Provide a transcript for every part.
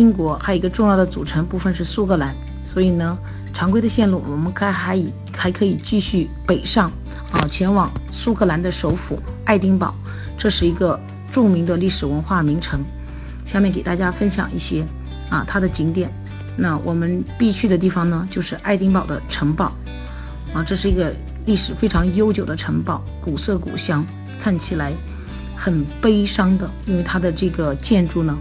英国还有一个重要的组成部分是苏格兰，所以呢，常规的线路我们该还以还可以继续北上啊，前往苏格兰的首府爱丁堡，这是一个著名的历史文化名城。下面给大家分享一些啊它的景点。那我们必去的地方呢，就是爱丁堡的城堡啊，这是一个历史非常悠久的城堡，古色古香，看起来很悲伤的，因为它的这个建筑呢，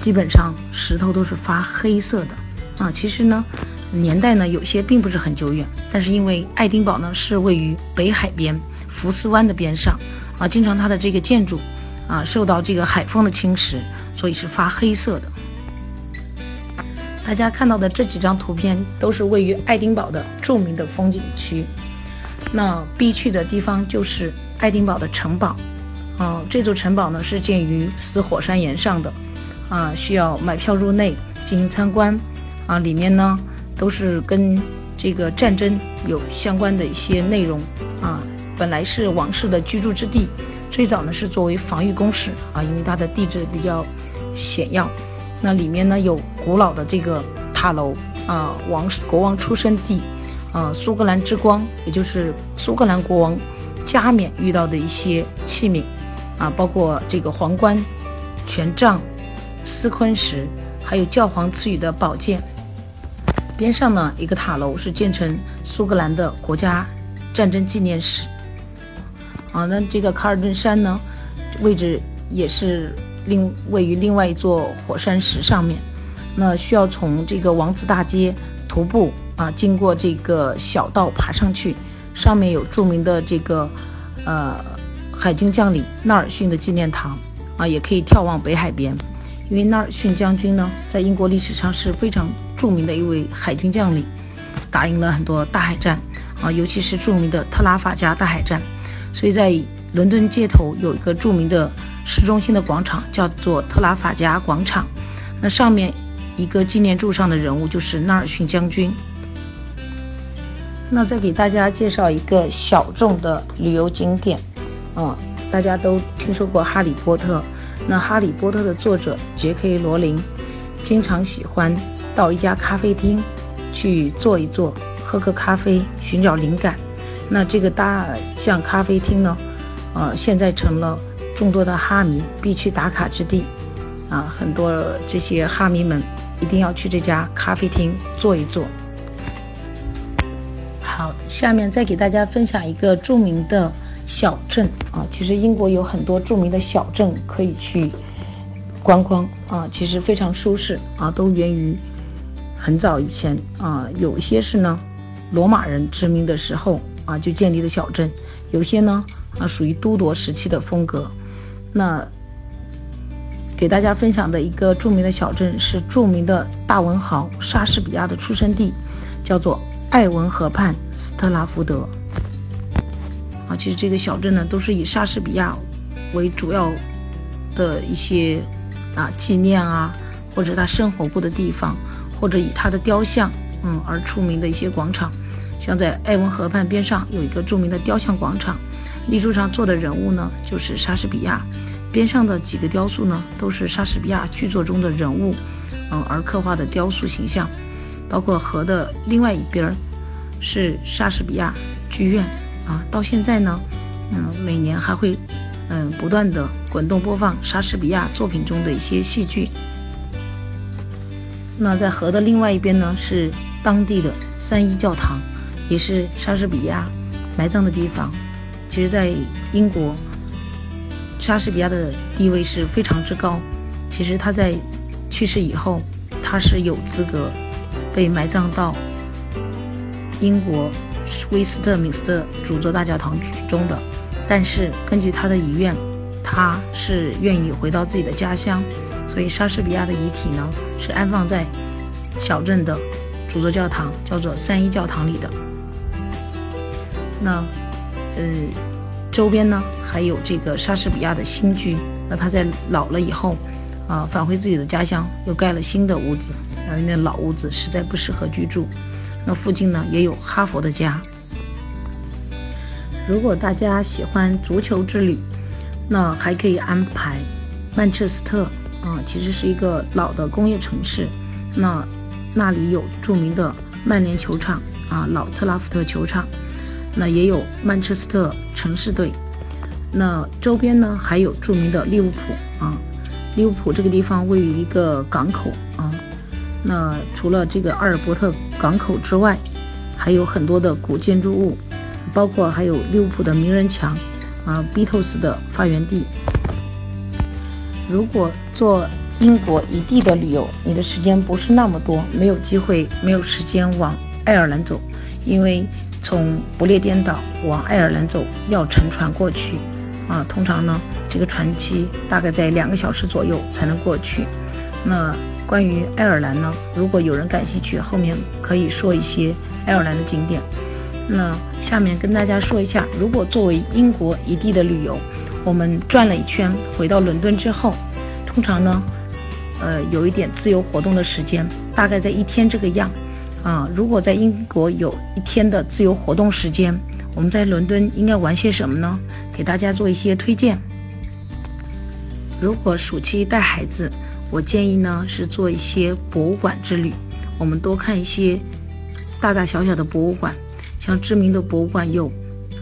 基本上石头都是发黑色的啊。其实呢，年代呢有些并不是很久远，但是因为爱丁堡呢是位于北海边福斯湾的边上啊，经常它的这个建筑啊受到这个海风的侵蚀，所以是发黑色的。大家看到的这几张图片都是位于爱丁堡的著名的风景区，那必去的地方就是爱丁堡的城堡。啊，这座城堡呢是建于死火山岩上的，啊，需要买票入内进行参观。啊，里面呢都是跟这个战争有相关的一些内容。啊，本来是王室的居住之地，最早呢是作为防御工事。啊，因为它的地质比较险要。那里面呢有古老的这个塔楼啊，王国王出生地，啊，苏格兰之光，也就是苏格兰国王加冕遇到的一些器皿，啊，包括这个皇冠、权杖、斯昆石，还有教皇赐予的宝剑。边上呢一个塔楼是建成苏格兰的国家战争纪念室。啊，那这个卡尔顿山呢，位置也是。另位于另外一座火山石上面，那需要从这个王子大街徒步啊，经过这个小道爬上去。上面有著名的这个呃海军将领纳尔逊的纪念堂啊，也可以眺望北海边。因为纳尔逊将军呢，在英国历史上是非常著名的一位海军将领，打赢了很多大海战啊，尤其是著名的特拉法加大海战。所以在伦敦街头有一个著名的。市中心的广场叫做特拉法加广场，那上面一个纪念柱上的人物就是纳尔逊将军。那再给大家介绍一个小众的旅游景点，啊，大家都听说过《哈利波特》，那《哈利波特》的作者杰克·罗琳经常喜欢到一家咖啡厅去坐一坐，喝个咖啡，寻找灵感。那这个大象咖啡厅呢，呃，现在成了。众多的哈迷必去打卡之地，啊，很多这些哈迷们一定要去这家咖啡厅坐一坐。好，下面再给大家分享一个著名的小镇啊，其实英国有很多著名的小镇可以去观光啊，其实非常舒适啊，都源于很早以前啊，有些是呢罗马人殖民的时候啊就建立的小镇，有些呢啊属于都铎时期的风格。那给大家分享的一个著名的小镇是著名的大文豪莎士比亚的出生地，叫做艾文河畔斯特拉福德。啊，其实这个小镇呢，都是以莎士比亚为主要的一些啊纪念啊，或者他生活过的地方，或者以他的雕像嗯而出名的一些广场。像在艾文河畔边上有一个著名的雕像广场。立柱上坐的人物呢，就是莎士比亚；边上的几个雕塑呢，都是莎士比亚剧作中的人物，嗯，而刻画的雕塑形象。包括河的另外一边是莎士比亚剧院啊，到现在呢，嗯，每年还会嗯不断的滚动播放莎士比亚作品中的一些戏剧。那在河的另外一边呢，是当地的三一教堂，也是莎士比亚埋葬的地方。其实，在英国，莎士比亚的地位是非常之高。其实他在去世以后，他是有资格被埋葬到英国威斯特敏斯特主座大教堂中的。但是根据他的遗愿，他是愿意回到自己的家乡，所以莎士比亚的遗体呢是安放在小镇的主座教堂，叫做三一教堂里的。那。嗯，周边呢还有这个莎士比亚的新居。那他在老了以后，啊，返回自己的家乡，又盖了新的屋子，因为那老屋子实在不适合居住。那附近呢也有哈佛的家。如果大家喜欢足球之旅，那还可以安排曼彻斯特啊，其实是一个老的工业城市。那那里有著名的曼联球场啊，老特拉福德球场。那也有曼彻斯特城市队。那周边呢还有著名的利物浦啊。利物浦这个地方位于一个港口啊。那除了这个阿尔伯特港口之外，还有很多的古建筑物，包括还有利物浦的名人墙啊，Beatles 的发源地。如果做英国一地的旅游，你的时间不是那么多，没有机会，没有时间往爱尔兰走，因为从不列颠岛往爱尔兰走要乘船过去，啊，通常呢这个船期大概在两个小时左右才能过去。那关于爱尔兰呢，如果有人感兴趣，后面可以说一些爱尔兰的景点。那下面跟大家说一下，如果作为英国一地的旅游。我们转了一圈，回到伦敦之后，通常呢，呃，有一点自由活动的时间，大概在一天这个样。啊，如果在英国有一天的自由活动时间，我们在伦敦应该玩些什么呢？给大家做一些推荐。如果暑期带孩子，我建议呢是做一些博物馆之旅。我们多看一些大大小小的博物馆，像知名的博物馆有，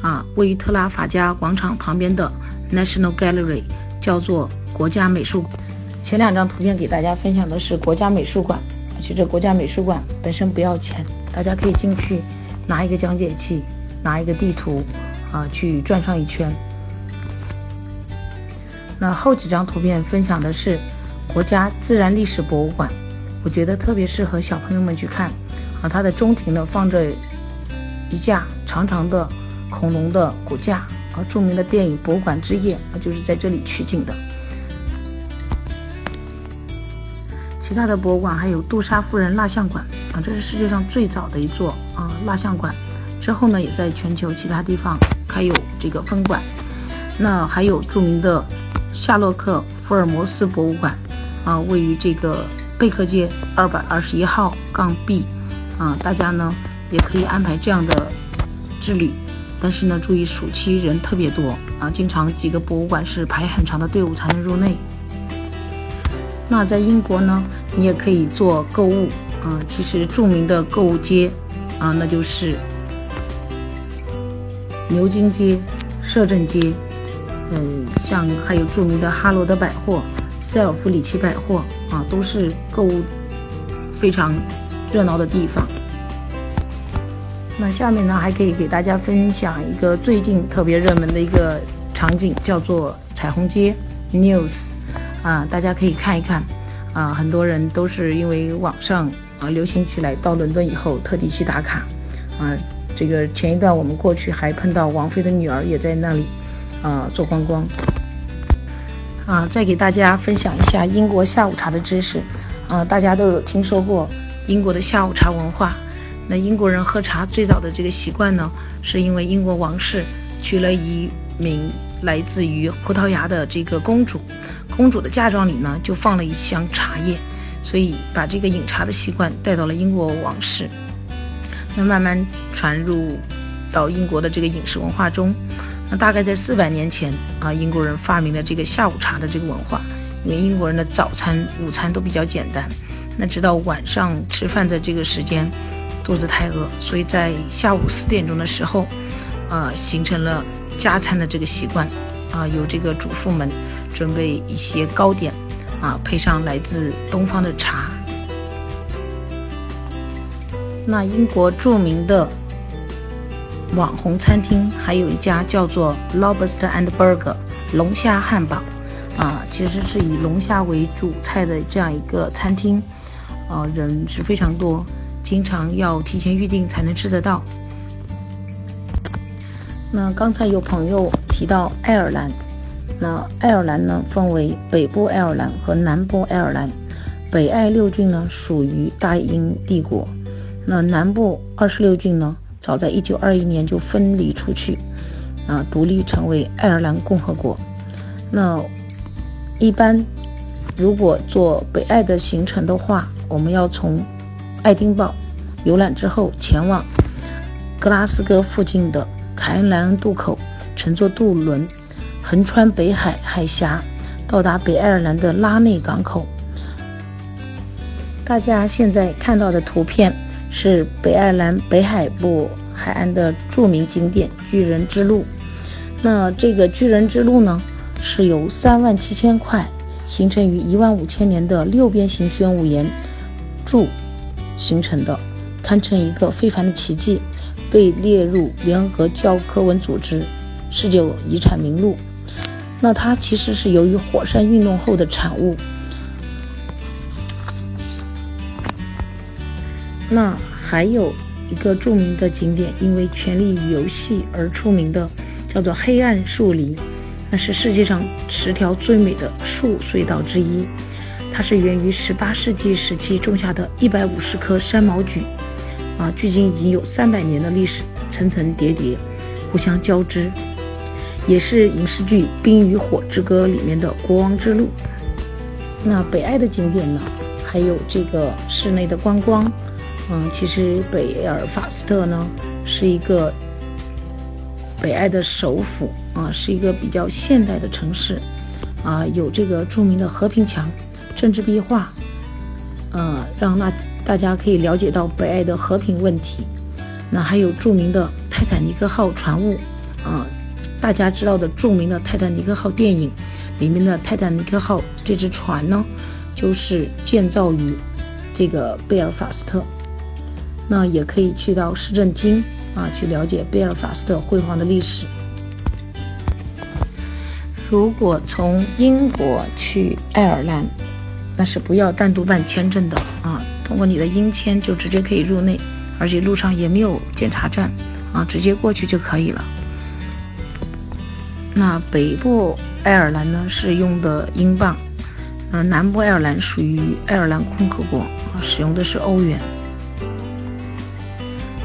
啊，位于特拉法加广场旁边的。National Gallery 叫做国家美术。前两张图片给大家分享的是国家美术馆，其实国家美术馆本身不要钱，大家可以进去拿一个讲解器，拿一个地图，啊，去转上一圈。那后几张图片分享的是国家自然历史博物馆，我觉得特别适合小朋友们去看。啊，它的中庭呢放着一架长长的恐龙的骨架啊。著名的电影《博物馆之夜》啊，就是在这里取景的。其他的博物馆还有杜莎夫人蜡像馆啊，这是世界上最早的一座啊蜡像馆。之后呢，也在全球其他地方开有这个分馆。那还有著名的夏洛克福尔摩斯博物馆啊，位于这个贝克街二百二十一号杠 B 啊，大家呢也可以安排这样的之旅。但是呢，注意暑期人特别多啊，经常几个博物馆是排很长的队伍才能入内。那在英国呢，你也可以做购物啊。其实著名的购物街啊，那就是牛津街、摄政街，嗯，像还有著名的哈罗德百货、塞尔夫里奇百货啊，都是购物非常热闹的地方。那下面呢，还可以给大家分享一个最近特别热门的一个场景，叫做彩虹街 News，啊，大家可以看一看，啊，很多人都是因为网上啊流行起来，到伦敦以后特地去打卡，啊，这个前一段我们过去还碰到王菲的女儿也在那里，啊，做观光，啊，再给大家分享一下英国下午茶的知识，啊，大家都有听说过英国的下午茶文化。那英国人喝茶最早的这个习惯呢，是因为英国王室娶了一名来自于葡萄牙的这个公主，公主的嫁妆里呢就放了一箱茶叶，所以把这个饮茶的习惯带到了英国王室，那慢慢传入到英国的这个饮食文化中。那大概在四百年前啊，英国人发明了这个下午茶的这个文化，因为英国人的早餐、午餐都比较简单，那直到晚上吃饭的这个时间。肚子太饿，所以在下午四点钟的时候，呃，形成了加餐的这个习惯，啊，由这个主妇们准备一些糕点，啊，配上来自东方的茶。那英国著名的网红餐厅还有一家叫做 Lobster and Burger 龙虾汉堡，啊，其实是以龙虾为主菜的这样一个餐厅，啊，人是非常多。经常要提前预定才能吃得到。那刚才有朋友提到爱尔兰，那爱尔兰呢分为北部爱尔兰和南部爱尔兰，北爱六郡呢属于大英帝国，那南部二十六郡呢早在一九二一年就分离出去，啊，独立成为爱尔兰共和国。那一般如果做北爱的行程的话，我们要从爱丁堡游览之后，前往格拉斯哥附近的凯恩莱恩渡口，乘坐渡轮横穿北海海峡，到达北爱尔兰的拉内港口。大家现在看到的图片是北爱尔兰北海部海岸的著名景点巨人之路。那这个巨人之路呢，是由三万七千块形成于一万五千年的六边形玄武岩柱形成的，堪称一个非凡的奇迹，被列入联合教科文组织世界遗产名录。那它其实是由于火山运动后的产物。那还有一个著名的景点，因为《权力与游戏》而出名的，叫做黑暗树林，那是世界上十条最美的树隧道之一。它是源于18世纪时期种下的150棵山毛榉，啊，距今已经有三百年的历史，层层叠叠，互相交织。也是影视剧《冰与火之歌》里面的国王之路。那北爱的景点呢？还有这个室内的观光。嗯，其实北尔法斯特呢是一个北爱的首府啊，是一个比较现代的城市啊，有这个著名的和平墙、政治壁画，呃，让那大家可以了解到北爱的和平问题。那还有著名的泰坦尼克号船坞啊。大家知道的著名的泰坦尼克号电影里面的泰坦尼克号这只船呢，就是建造于这个贝尔法斯特。那也可以去到市政厅啊，去了解贝尔法斯特辉煌的历史。如果从英国去爱尔兰，那是不要单独办签证的啊，通过你的英签就直接可以入内，而且路上也没有检查站啊，直接过去就可以了。那北部爱尔兰呢是用的英镑，嗯，南部爱尔兰属于爱尔兰共和国啊，使用的是欧元。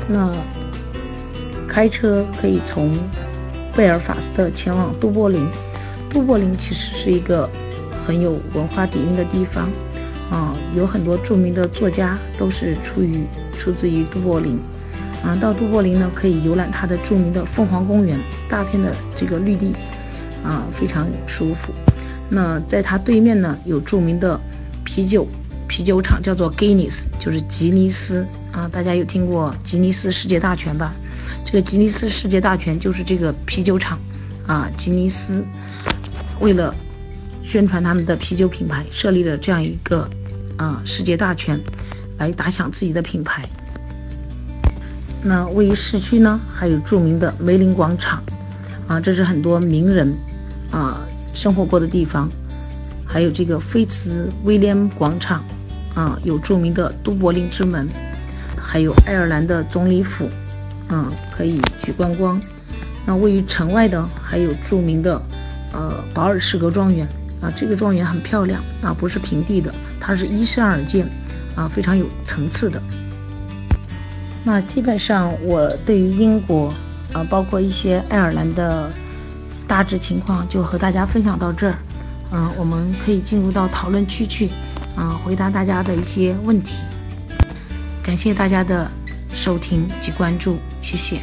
那开车可以从贝尔法斯特前往都柏林，都柏林其实是一个很有文化底蕴的地方啊，有很多著名的作家都是出于出自于都柏林。啊，到都柏林呢，可以游览它的著名的凤凰公园，大片的这个绿地，啊，非常舒服。那在它对面呢，有著名的啤酒啤酒厂，叫做 gaines 就是吉尼斯啊。大家有听过吉尼斯世界大全吧？这个吉尼斯世界大全就是这个啤酒厂啊，吉尼斯为了宣传他们的啤酒品牌，设立了这样一个啊世界大全，来打响自己的品牌。那位于市区呢，还有著名的梅林广场，啊，这是很多名人啊生活过的地方。还有这个菲茨威廉广场，啊，有著名的都柏林之门，还有爱尔兰的总理府，啊，可以去观光。那位于城外的还有著名的呃保尔士格庄园，啊，这个庄园很漂亮，啊，不是平地的，它是依山而建，啊，非常有层次的。那基本上，我对于英国，啊，包括一些爱尔兰的大致情况，就和大家分享到这儿。嗯，我们可以进入到讨论区去，啊，回答大家的一些问题。感谢大家的收听及关注，谢谢。